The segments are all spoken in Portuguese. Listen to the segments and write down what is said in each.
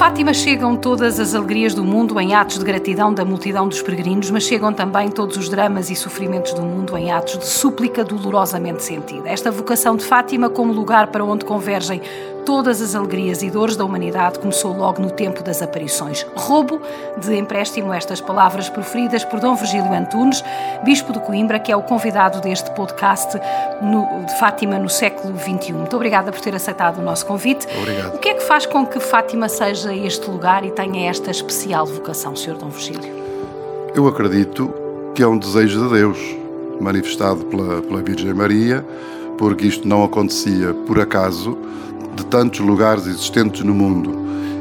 Fátima chegam todas as alegrias do mundo em atos de gratidão da multidão dos peregrinos, mas chegam também todos os dramas e sofrimentos do mundo em atos de súplica dolorosamente sentida. Esta vocação de Fátima como lugar para onde convergem todas as alegrias e dores da humanidade começou logo no tempo das aparições. Roubo de empréstimo estas palavras proferidas por Dom Virgílio Antunes, bispo de Coimbra, que é o convidado deste podcast no, de Fátima no século XXI. Muito obrigada por ter aceitado o nosso convite. Obrigado. O que é que faz com que Fátima seja este lugar e tenha esta especial vocação, Sr. Dom Virgílio? Eu acredito que é um desejo de Deus, manifestado pela, pela Virgem Maria, porque isto não acontecia por acaso, de tantos lugares existentes no mundo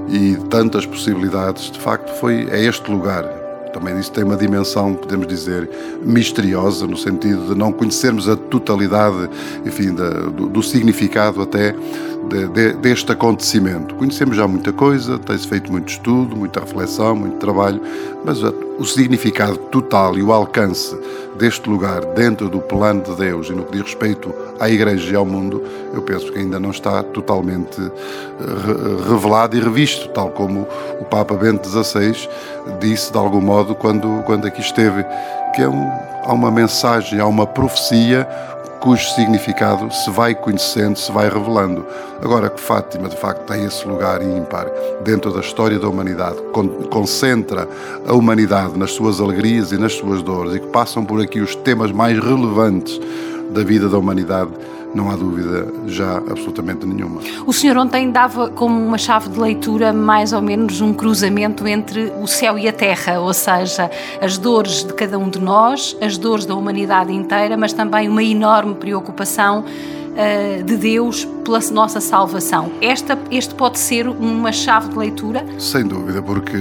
e de tantas possibilidades, de facto foi é este lugar. Também isso tem uma dimensão, podemos dizer, misteriosa, no sentido de não conhecermos a totalidade, enfim, da, do, do, significado até de, de, deste acontecimento. Conhecemos já muita coisa, tem-se feito muito estudo, muita reflexão, muito trabalho, mas o significado total e o alcance deste lugar dentro do plano de Deus e no que diz respeito à Igreja e ao mundo, eu penso que ainda não está totalmente eh, revelado e revisto, tal como o Papa Bento XVI disse de algum modo quando, quando aqui esteve, que é um, há uma mensagem, há uma profecia cujo significado se vai conhecendo, se vai revelando. Agora que Fátima, de facto, tem esse lugar ímpar dentro da história da humanidade, concentra a humanidade nas suas alegrias e nas suas dores e que passam por aqui os temas mais relevantes da vida da humanidade, não há dúvida já absolutamente nenhuma. O senhor ontem dava como uma chave de leitura mais ou menos um cruzamento entre o céu e a terra, ou seja, as dores de cada um de nós, as dores da humanidade inteira, mas também uma enorme preocupação uh, de Deus pela nossa salvação. Esta, este pode ser uma chave de leitura? Sem dúvida, porque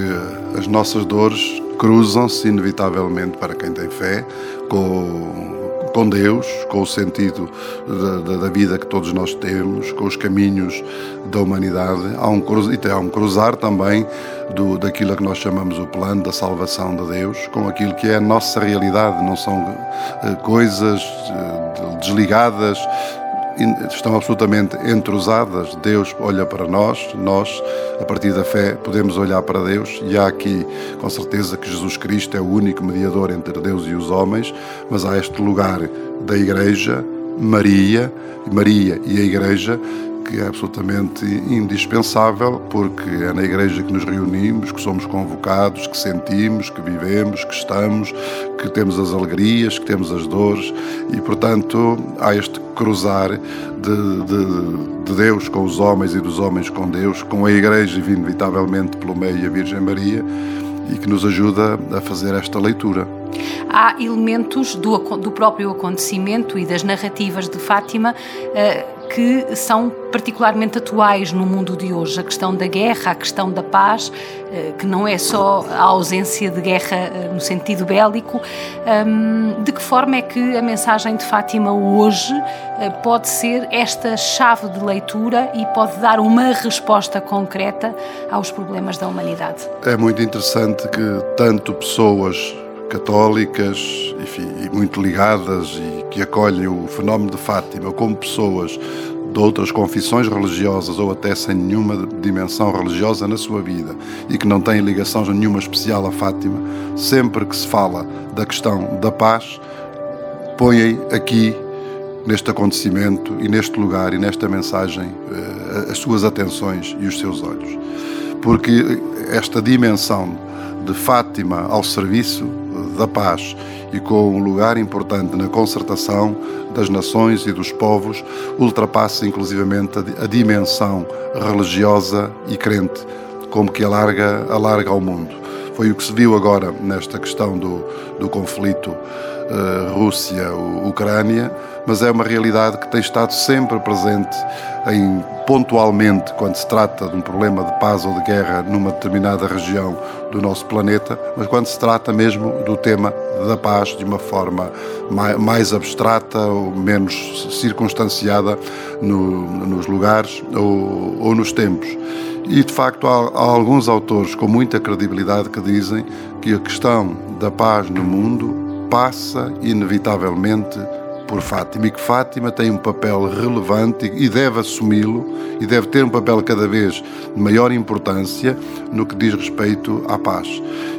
as nossas dores cruzam-se inevitavelmente para quem tem fé com com Deus, com o sentido da, da, vida que todos nós temos, com os caminhos da humanidade. Há um, e há um cruzar também do, daquilo que nós chamamos o plano da salvação de Deus, com aquilo que é a nossa realidade. Não são uh, coisas uh, desligadas estão absolutamente entrusadas. Deus olha para nós, nós, a partir da fé, podemos olhar para Deus e há aqui, com certeza, que Jesus Cristo é o único mediador entre Deus e os homens, mas há este lugar da Igreja, Maria, Maria e a Igreja, que é absolutamente indispensável, porque é na Igreja que nos reunimos, que somos convocados, que sentimos, que vivemos, que estamos, que temos as alegrias, que temos as dores e, portanto, há este cruzar de, de, de Deus com os homens e dos homens com Deus, com a Igreja, inevitavelmente pelo meio a Virgem Maria e que nos ajuda a fazer esta leitura. Há elementos do, do próprio acontecimento e das narrativas de Fátima uh, que são particularmente atuais no mundo de hoje. A questão da guerra, a questão da paz, uh, que não é só a ausência de guerra uh, no sentido bélico. Um, de que forma é que a mensagem de Fátima hoje pode ser esta chave de leitura e pode dar uma resposta concreta aos problemas da humanidade? É muito interessante que tanto pessoas católicas enfim, e muito ligadas e que acolhem o fenómeno de Fátima como pessoas de outras confissões religiosas ou até sem nenhuma dimensão religiosa na sua vida e que não têm ligação nenhuma especial a Fátima, sempre que se fala da questão da paz, põem aqui neste acontecimento e neste lugar e nesta mensagem eh, as suas atenções e os seus olhos. Porque esta dimensão de Fátima ao serviço da paz e com um lugar importante na concertação das nações e dos povos, ultrapassa inclusivamente a dimensão religiosa e crente, como que alarga, alarga ao mundo. Foi o que se viu agora nesta questão do, do conflito uh, Rússia-Ucrânia, mas é uma realidade que tem estado sempre presente em pontualmente quando se trata de um problema de paz ou de guerra numa determinada região do nosso planeta, mas quando se trata mesmo do tema da paz de uma forma mais abstrata ou menos circunstanciada no, nos lugares ou, ou, nos tempos. E de facto há, há alguns autores com muita credibilidade que dizem que a questão da paz no mundo passa inevitavelmente por Fátima e que Fátima tem um papel relevante e deve assumi-lo e deve ter um papel cada vez de maior importância no que diz respeito à paz.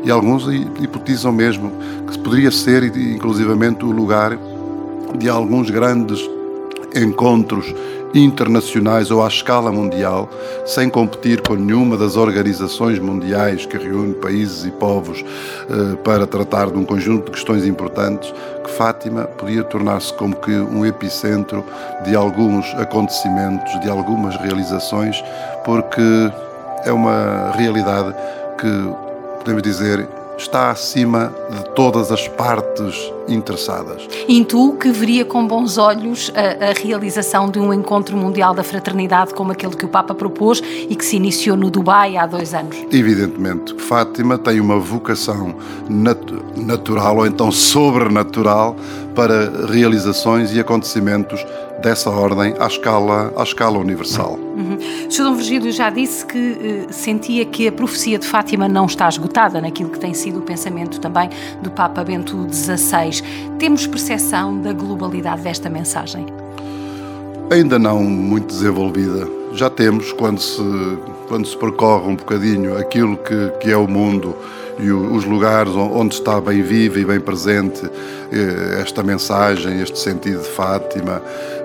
E alguns hipotizam mesmo que poderia ser, inclusivamente, o lugar de alguns grandes encontros internacionais ou à escala mundial, sem competir com nenhuma das organizações mundiais que reúne países e povos eh, para tratar de um conjunto de questões importantes, que Fátima podia tornar-se como que um epicentro de alguns acontecimentos, de algumas realizações, porque é uma realidade que, podemos dizer, está acima de todas as partes interessadas. Intuo que veria com bons olhos a, a, realização de um encontro mundial da fraternidade como aquele que o Papa propôs e que se iniciou no Dubai há dois anos. Evidentemente, Fátima tem uma vocação nat natural ou então sobrenatural para realizações e acontecimentos dessa ordem à escala, à escala universal. Uhum. O Sr. Dom Virgílio já disse que uh, sentia que a profecia de Fátima não está esgotada naquilo que tem sido o pensamento também do Papa Bento XVI. Temos percepção da globalidade desta mensagem? Ainda não muito desenvolvida. Já temos, quando se, quando se percorre um bocadinho aquilo que, que é o mundo e os lugares onde está bem viva e bem presente eh, esta mensagem, este sentido de Fátima,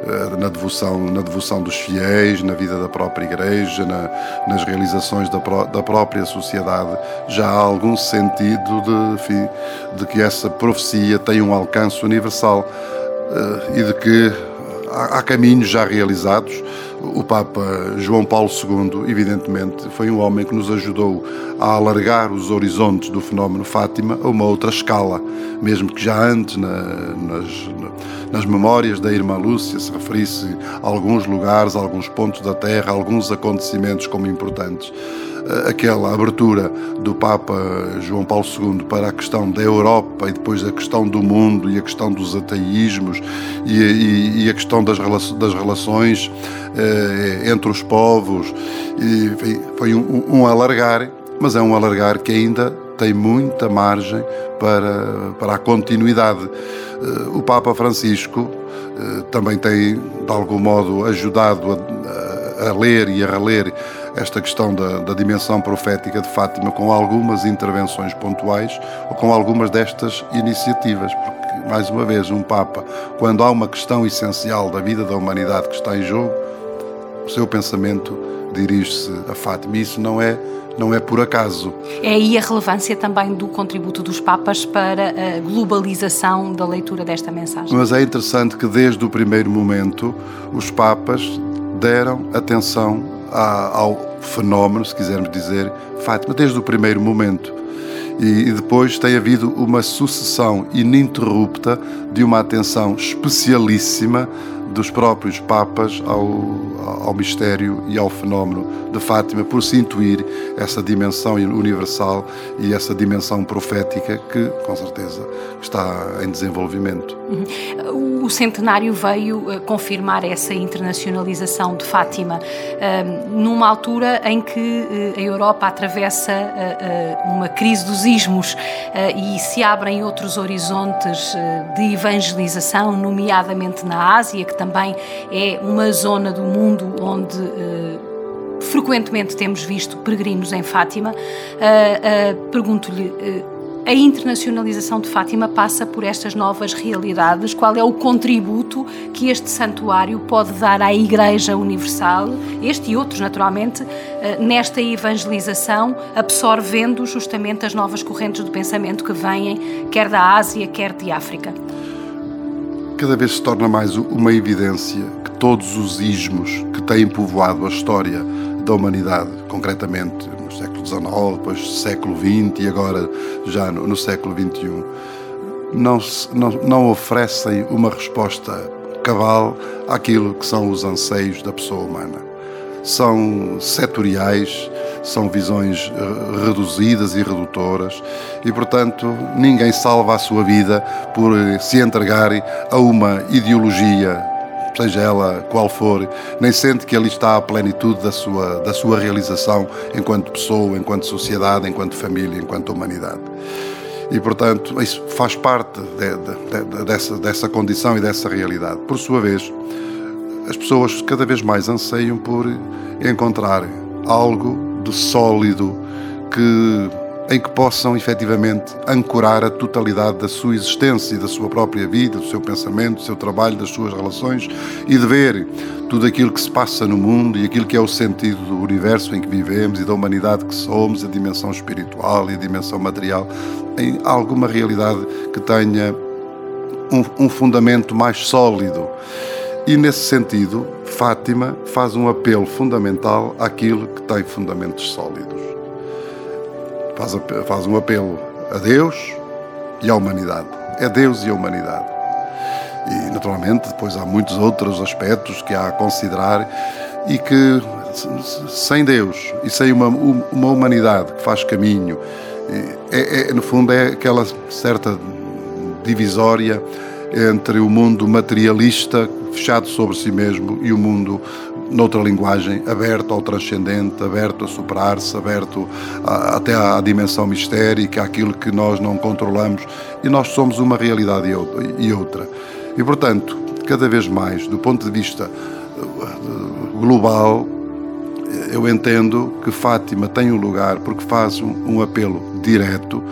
eh, na devoção, na devoção dos fiéis, na vida da própria Igreja, na, nas realizações da, da própria sociedade, já há algum sentido de, enfim, de que essa profecia tem um alcance universal eh, e de que há, há caminhos já realizados o Papa João Paulo II, evidentemente, foi um homem que nos ajudou a alargar os horizontes do fenómeno Fátima a uma outra escala, mesmo que já antes, na, nas, nas memórias da irmã Lúcia, se referisse a alguns lugares, a alguns pontos da Terra, a alguns acontecimentos como importantes aquela abertura do Papa João Paulo II para a questão da Europa e depois a questão do mundo e a questão dos ateísmos e, e, e a questão das, das relações eh, entre os povos. E, foi um, um alargar, mas é um alargar que ainda tem muita margem para, para a continuidade. Eh, o Papa Francisco eh, também tem, de algum modo, ajudado a, a ler e a reler esta questão da, da, dimensão profética de Fátima com algumas intervenções pontuais ou com algumas destas iniciativas, porque, mais uma vez, um Papa, quando há uma questão essencial da vida da humanidade que está em jogo, o seu pensamento dirige-se a Fátima. E isso não é não é por acaso. É aí a relevância também do contributo dos Papas para a globalização da leitura desta mensagem. Mas é interessante que desde o primeiro momento os Papas deram atenção ao fenómeno, se quisermos dizer, Fátima, desde o primeiro momento. E, depois tem havido uma sucessão ininterrupta de uma atenção especialíssima dos próprios Papas ao, ao mistério e ao fenómeno de Fátima, por se intuir essa dimensão universal e essa dimensão profética que, com certeza, está em desenvolvimento. O centenário veio eh, confirmar essa internacionalização de Fátima, ehm, numa altura em que eh, a Europa atravessa eh, uma crise dos ismos e se abrem outros horizontes de evangelização, nomeadamente na Ásia, que também é uma zona do mundo onde uh, frequentemente temos visto peregrinos em Fátima. Uh, uh, Pergunto-lhe. A internacionalização de Fátima passa por estas novas realidades. Qual é o contributo que este santuário pode dar à Igreja Universal, este e outros, naturalmente, nesta evangelização, absorvendo justamente as novas correntes do pensamento que vêm, quer da Ásia, quer de África? Cada vez se torna mais uma evidência que todos os ismos que têm povoado a história da humanidade, concretamente no século XIX, depois século XX e agora já no, no século XXI, não, não, não oferecem uma resposta cabal àquilo que são os anseios da pessoa humana. São setoriais, são visões eh, reduzidas e redutoras e, portanto, ninguém salva a sua vida por eh, se entregar a uma ideologia, seja ela qual for, nem sente que ali está a plenitude da sua, da sua realização enquanto pessoa, enquanto sociedade, enquanto família, enquanto humanidade. E, portanto, isso faz parte de, de, de, dessa, dessa condição e dessa realidade. Por sua vez, as pessoas cada vez mais anseiam por encontrar algo de sólido que em que possam efetivamente ancorar a totalidade da sua existência e da sua própria vida, do seu pensamento, do seu trabalho, das suas relações e de ver tudo aquilo que se passa no mundo e aquilo que é o sentido do universo em que vivemos e da humanidade que somos, a dimensão espiritual e a dimensão material, em alguma realidade que tenha um, um fundamento mais sólido. E nesse sentido, Fátima faz um apelo fundamental àquilo que tem fundamentos sólidos. Faz, faz um apelo a Deus e à humanidade. É Deus e a humanidade. E, naturalmente, depois há muitos outros aspectos que há a considerar e que, sem Deus e sem uma, uma humanidade que faz caminho, é, é, no fundo, é aquela certa divisória entre o mundo materialista fechado sobre si mesmo e o mundo noutra linguagem, aberto ao transcendente, aberto a superar-se, aberto a, até à dimensão mistérica, aquilo que nós não controlamos e nós somos uma realidade e outra. E portanto, cada vez mais, do ponto de vista eh, global, eu entendo que Fátima tem um lugar porque faz um, um apelo direto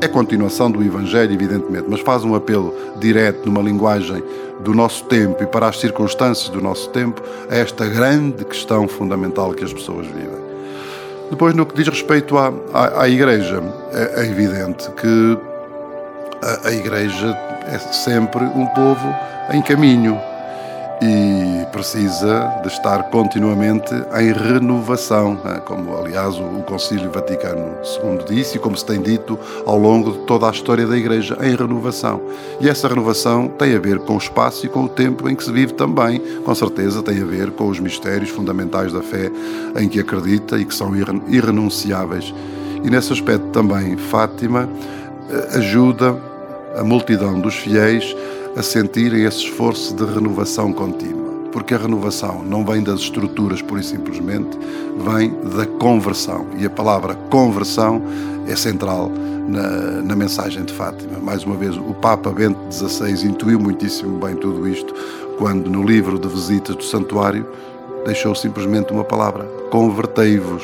é continuação do Evangelho, evidentemente, mas faz um apelo direto numa linguagem do nosso tempo e para as circunstâncias do nosso tempo a esta grande questão fundamental que as pessoas vivem. Depois, no que diz respeito à, à, à Igreja, é, é, evidente que a, a Igreja é sempre um povo em caminho e precisa de estar continuamente em renovação, né? como aliás o Concílio Vaticano II disse e como se tem dito ao longo de toda a história da Igreja, em renovação. E essa renovação tem a ver com o espaço e com o tempo em que se vive também, com certeza tem a ver com os mistérios fundamentais da fé em que acredita e que são irrenunciáveis. E nesse aspecto também Fátima eh, ajuda a multidão dos fiéis a sentirem esse esforço de renovação contínua. Porque a renovação não vem das estruturas, pura e simplesmente, vem da conversão. E a palavra conversão é central na, na mensagem de Fátima. Mais uma vez, o Papa Bento XVI intuiu muitíssimo bem tudo isto quando, no livro de visitas do santuário, deixou simplesmente uma palavra: convertei-vos,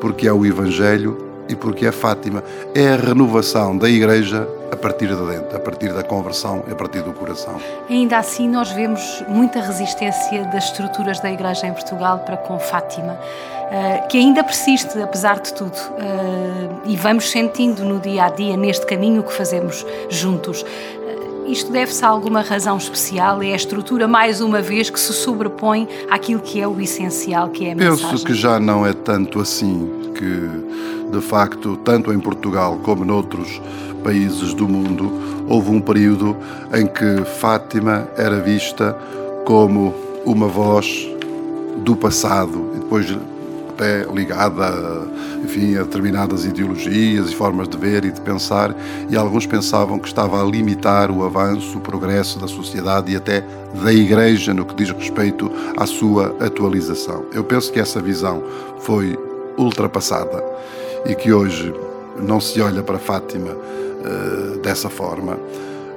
porque é o Evangelho e porque é Fátima. É a renovação da Igreja a partir de dentro, a partir da conversão a partir do coração. Ainda assim, nós vemos muita resistência das estruturas da Igreja em Portugal para com Fátima, eh, que ainda persiste, apesar de tudo. Eh, e vamos sentindo no dia a dia, neste caminho que fazemos juntos. Isto deve-se a alguma razão especial? É a estrutura, mais uma vez, que se sobrepõe àquilo que é o essencial, que é a mensagem? Penso que já não é tanto assim que de facto, tanto em Portugal como noutros países do mundo, houve um período em que Fátima era vista como uma voz do passado e depois até ligada enfim, a determinadas ideologias e formas de ver e de pensar, e alguns pensavam que estava a limitar o avanço, o progresso da sociedade e até da Igreja no que diz respeito à sua atualização. Eu penso que essa visão foi ultrapassada e que hoje não se olha para Fátima uh, dessa forma.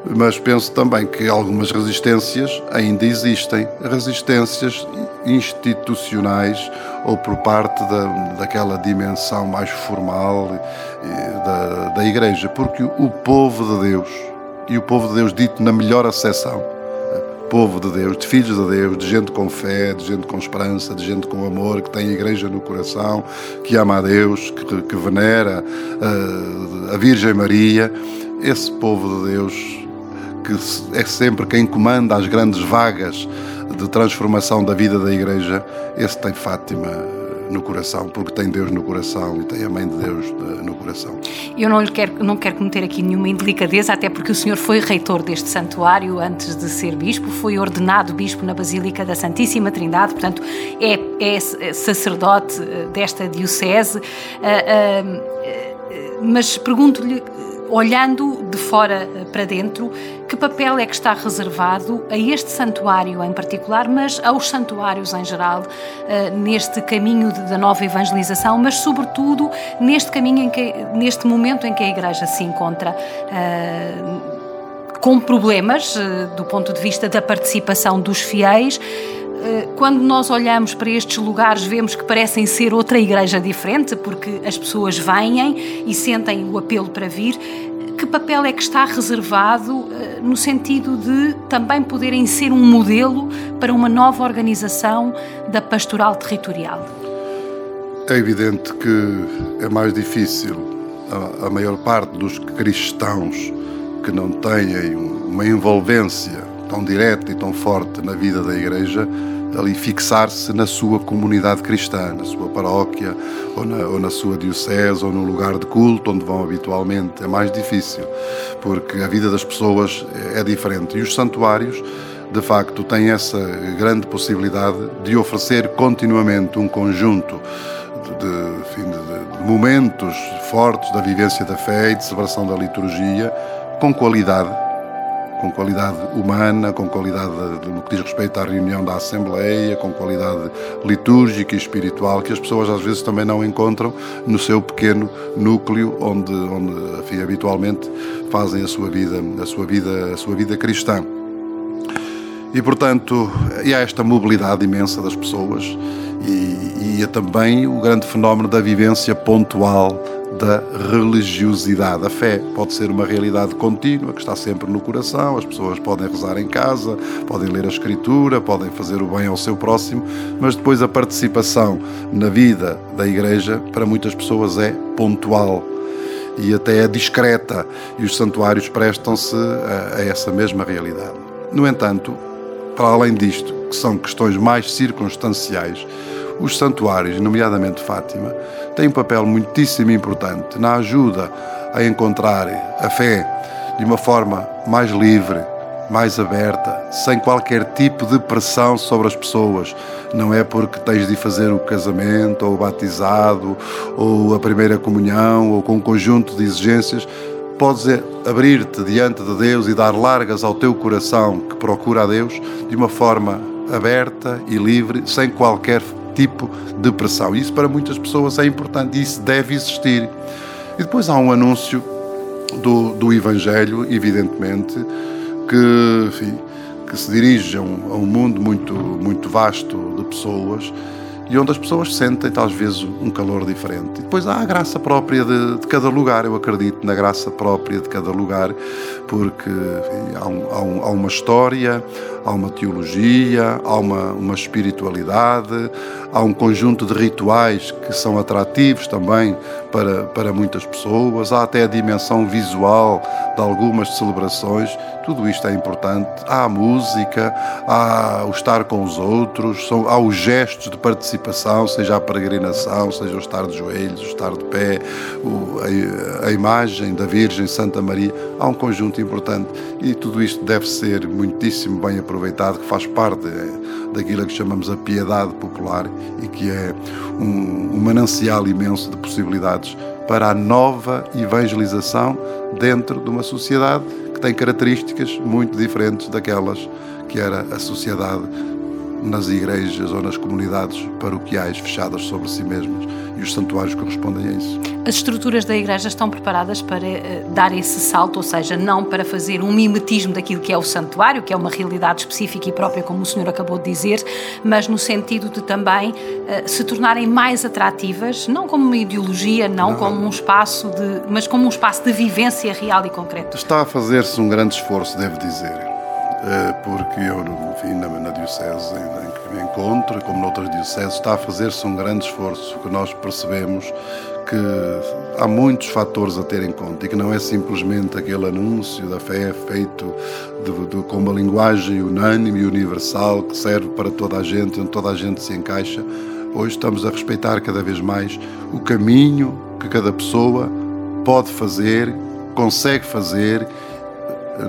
Mas penso também que algumas resistências ainda existem, resistências institucionais ou por parte da, daquela dimensão mais formal da, da Igreja, porque o povo de Deus, e o povo de Deus dito na melhor acessão, povo de Deus, de filhos de Deus, de gente com fé, de gente com esperança, de gente com amor, que tem a igreja no coração, que ama a Deus, que, que venera uh, a Virgem Maria. Esse povo de Deus, que é sempre quem comanda as grandes vagas de transformação da vida da igreja, esse tem Fátima no coração, porque tem Deus no coração e tem a Mãe de Deus eh, no coração. Eu não lhe quero, não quero cometer aqui nenhuma indelicadeza, até porque o senhor foi reitor deste santuário antes de ser bispo, foi ordenado bispo na Basílica da Santíssima Trindade, portanto é, é sacerdote eh, desta diocese. Eh, mas pergunto-lhe olhando de fora para dentro, que papel é que está reservado a este santuário em particular, mas aos santuários em geral, neste caminho da nova evangelização, mas sobretudo neste caminho em que, neste momento em que a Igreja se encontra com problemas do ponto de vista da participação dos fiéis eh, quando nós olhamos para estes lugares, vemos que parecem ser outra igreja diferente, porque as pessoas vêm e sentem o apelo para vir. Que papel é que está reservado eh, no sentido de também poderem ser um modelo para uma nova organização da pastoral territorial? É evidente que é mais difícil a maior parte dos cristãos que não têm uma envolvência tão direta e tão forte na vida da Igreja ali fixar-se na sua comunidade cristã, na sua paróquia, ou na, ou na sua diocese, ou no lugar de culto onde vão habitualmente. É mais difícil, porque a vida das pessoas é diferente. E os santuários, de facto, têm essa grande possibilidade de oferecer continuamente um conjunto de, enfim, de, de momentos fortes da vivência da fé e de celebração da liturgia com qualidade com qualidade humana, com qualidade no que diz respeito à reunião da Assembleia, com qualidade litúrgica e espiritual, que as pessoas às vezes também não encontram no seu pequeno núcleo onde, onde enfim, habitualmente fazem a sua vida, a sua vida, a sua vida cristã. E, portanto, e há esta mobilidade imensa das pessoas e, e é também o grande fenómeno da vivência pontual da religiosidade. A fé pode ser uma realidade contínua que está sempre no coração, as pessoas podem rezar em casa, podem ler a Escritura, podem fazer o bem ao seu próximo, mas depois a participação na vida da Igreja para muitas pessoas é pontual e até é discreta, e os santuários prestam-se a, a essa mesma realidade. No entanto, para além disto, que são questões mais circunstanciais, os santuários, nomeadamente Fátima, têm um papel muitíssimo importante na ajuda a encontrar a fé de uma forma mais livre, mais aberta, sem qualquer tipo de pressão sobre as pessoas. Não é porque tens de fazer o casamento, ou o batizado, ou a primeira comunhão, ou com um conjunto de exigências. Podes abrir-te diante de Deus e dar largas ao teu coração que procura a Deus de uma forma aberta e livre, sem qualquer tipo de pressão. Isso para muitas pessoas é importante isso deve existir. E depois há um anúncio do, do Evangelho, evidentemente, que, enfim, que se dirige a um, a um mundo muito, muito vasto de pessoas e onde as pessoas sentem, talvez, um calor diferente. E depois há a graça própria de, de, cada lugar, eu acredito na graça própria de cada lugar, porque enfim, há, um, há, um, há, uma história, há uma teologia, há uma, uma espiritualidade, há um conjunto de rituais que são atrativos também para, para muitas pessoas, há até a dimensão visual de algumas celebrações, tudo isto é importante. Há a música, há o estar com os outros, são, há os gestos de participação, seja a peregrinação, seja o estar de joelhos, o estar de pé, o, a, a imagem da Virgem Santa Maria, há um conjunto importante e tudo isto deve ser muitíssimo bem aproveitado, que faz parte é, daquilo que chamamos a piedade popular e que é um, um manancial imenso de possibilidades para a nova evangelização dentro de uma sociedade que tem características muito diferentes daquelas que era a sociedade nas igrejas ou nas comunidades paroquiais fechadas sobre si mesmas e os santuários correspondem a isso. As estruturas da igreja estão preparadas para uh, dar esse salto, ou seja, não para fazer um mimetismo daquilo que é o santuário, que é uma realidade específica e própria, como o senhor acabou de dizer, mas no sentido de também uh, se tornarem mais atrativas, não como uma ideologia, não, não, como um espaço de, mas como um espaço de vivência real e concreta. Está a fazer-se um grande esforço, devo dizer eh, porque eu, enfim, na, na diocese em que me encontro, como noutras dioceses, está a fazer-se um grande esforço, que nós percebemos que há muitos fatores a ter em conta e que não é simplesmente aquele anúncio da fé feito de, de, com uma linguagem unânime e universal que serve para toda a gente, onde toda a gente se encaixa. Hoje estamos a respeitar cada vez mais o caminho que cada pessoa pode fazer, consegue fazer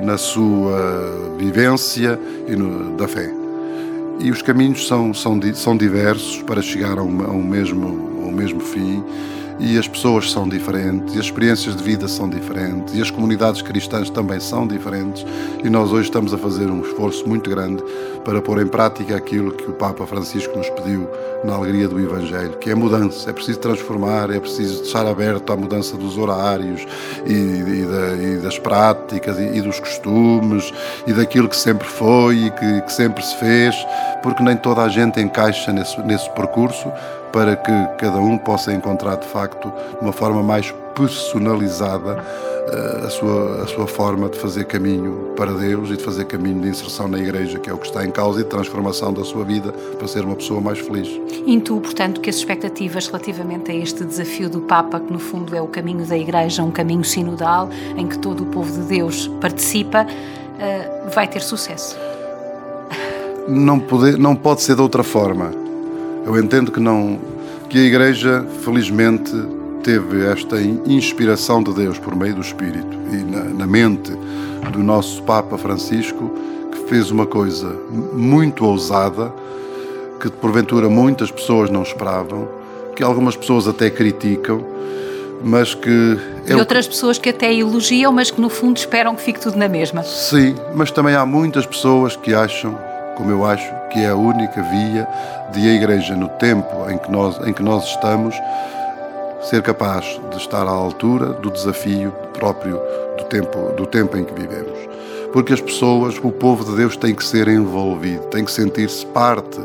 na sua vivência e no, da fé. E os caminhos são, são, são diversos para chegar a a um, mesmo, a um mesmo fim. E as pessoas são diferentes, e as experiências de vida são diferentes, e as comunidades cristãs também são diferentes, e nós hoje estamos a fazer um esforço muito grande para pôr em prática aquilo que o Papa Francisco nos pediu na alegria do Evangelho, que é mudança, é preciso transformar, é preciso deixar aberto à mudança dos horários e, e, da, e das práticas e, e, dos costumes e daquilo que sempre foi e que, que sempre se fez, porque nem toda a gente encaixa nesse, nesse percurso, para que cada um possa encontrar de facto de uma forma mais personalizada eh, a sua, a sua forma de fazer caminho para Deus e de fazer caminho de inserção na Igreja, que é o que está em causa, e de transformação da sua vida para ser uma pessoa mais feliz. Intuo, portanto, que as expectativas relativamente a este desafio do Papa, que no fundo é o caminho da Igreja, um caminho sinodal, em que todo o povo de Deus participa, eh, vai ter sucesso. Não, pode, não pode ser de outra forma eu entendo que não que a Igreja, felizmente, teve esta inspiração de Deus por meio do Espírito e na, na mente do nosso Papa Francisco, que fez uma coisa muito ousada, que porventura muitas pessoas não esperavam, que algumas pessoas até criticam, mas que. É e outras pessoas que até elogiam, mas que no fundo esperam que fique tudo na mesma. Sim, mas também há muitas pessoas que acham como eu acho que é a única via de a Igreja, no tempo em que nós, em que nós estamos, ser capaz de estar à altura do desafio próprio do tempo, do tempo em que vivemos. Porque as pessoas, o povo de Deus tem que ser envolvido, tem que sentir-se parte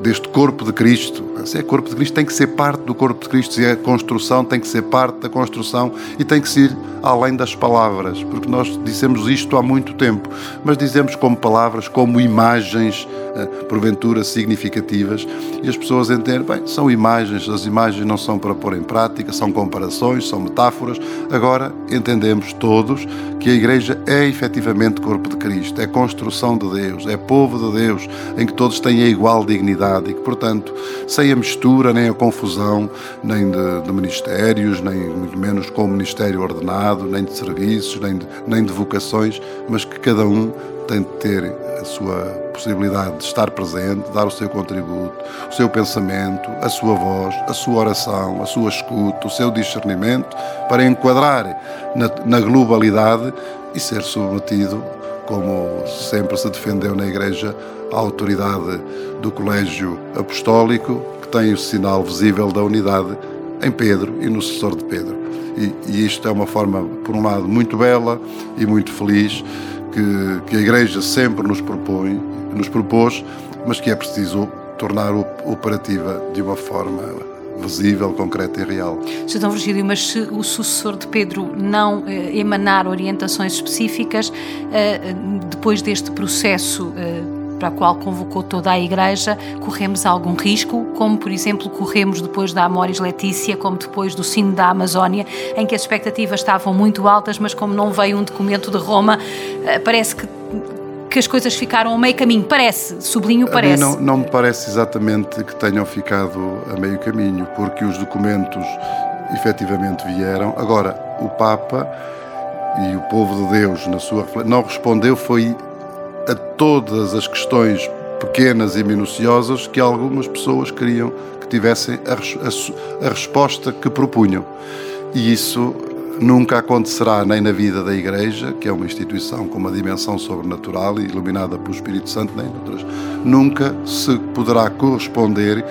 deste corpo de Cristo. Se é corpo de Cristo, tem que ser parte do corpo de Cristo. Se é construção, tem que ser parte da construção e tem que ser além das palavras, porque nós dissemos isto há muito tempo, mas dizemos como palavras, como imagens, eh, porventura significativas, e as pessoas entendem, bem, são imagens, as imagens não são para pôr em prática, são comparações, são metáforas. Agora entendemos todos que a Igreja é efetivamente corpo de Cristo, é construção de Deus, é povo de Deus, em que todos têm a igual dignidade e que, portanto, sem a mistura, nem a confusão, nem de, de ministérios, nem muito menos com o ministério ordenado, nem de serviços, nem de, nem de vocações, mas que cada um tem de ter a sua possibilidade de estar presente, dar o seu contributo, o seu pensamento, a sua voz, a sua oração, a sua escuta, o seu discernimento, para enquadrar na, na globalidade e ser submetido, como sempre se defendeu na Igreja, à autoridade do Colégio Apostólico, que tem o sinal visível da unidade em Pedro e no sucessor de Pedro. E, e isto é uma forma, por um lado, muito bela e muito feliz que, que a Igreja sempre nos propõe, nos propôs, mas que é preciso tornar operativa de uma forma visível, concreta e real. Sr. Virgílio, mas se o sucessor de Pedro não eh, emanar orientações específicas, eh, depois deste processo eh, para a qual convocou toda a Igreja, corremos algum risco, como por exemplo corremos depois da Amoris Letícia, como depois do Sino da Amazónia, em que as expectativas estavam muito altas, mas como não veio um documento de Roma, eh, parece que que as coisas ficaram a meio caminho. Parece, sublinho, parece. não, não me parece exatamente que tenham ficado a meio caminho, porque os documentos efetivamente vieram. Agora, o Papa e o povo de Deus, na sua não respondeu, foi a todas as questões pequenas e minuciosas que algumas pessoas queriam que tivessem a, a, a resposta que propunham. E isso nunca acontecerá nem na vida da Igreja, que é uma instituição com uma dimensão sobrenatural e iluminada pelo Espírito Santo, nem noutras. Nunca se poderá corresponder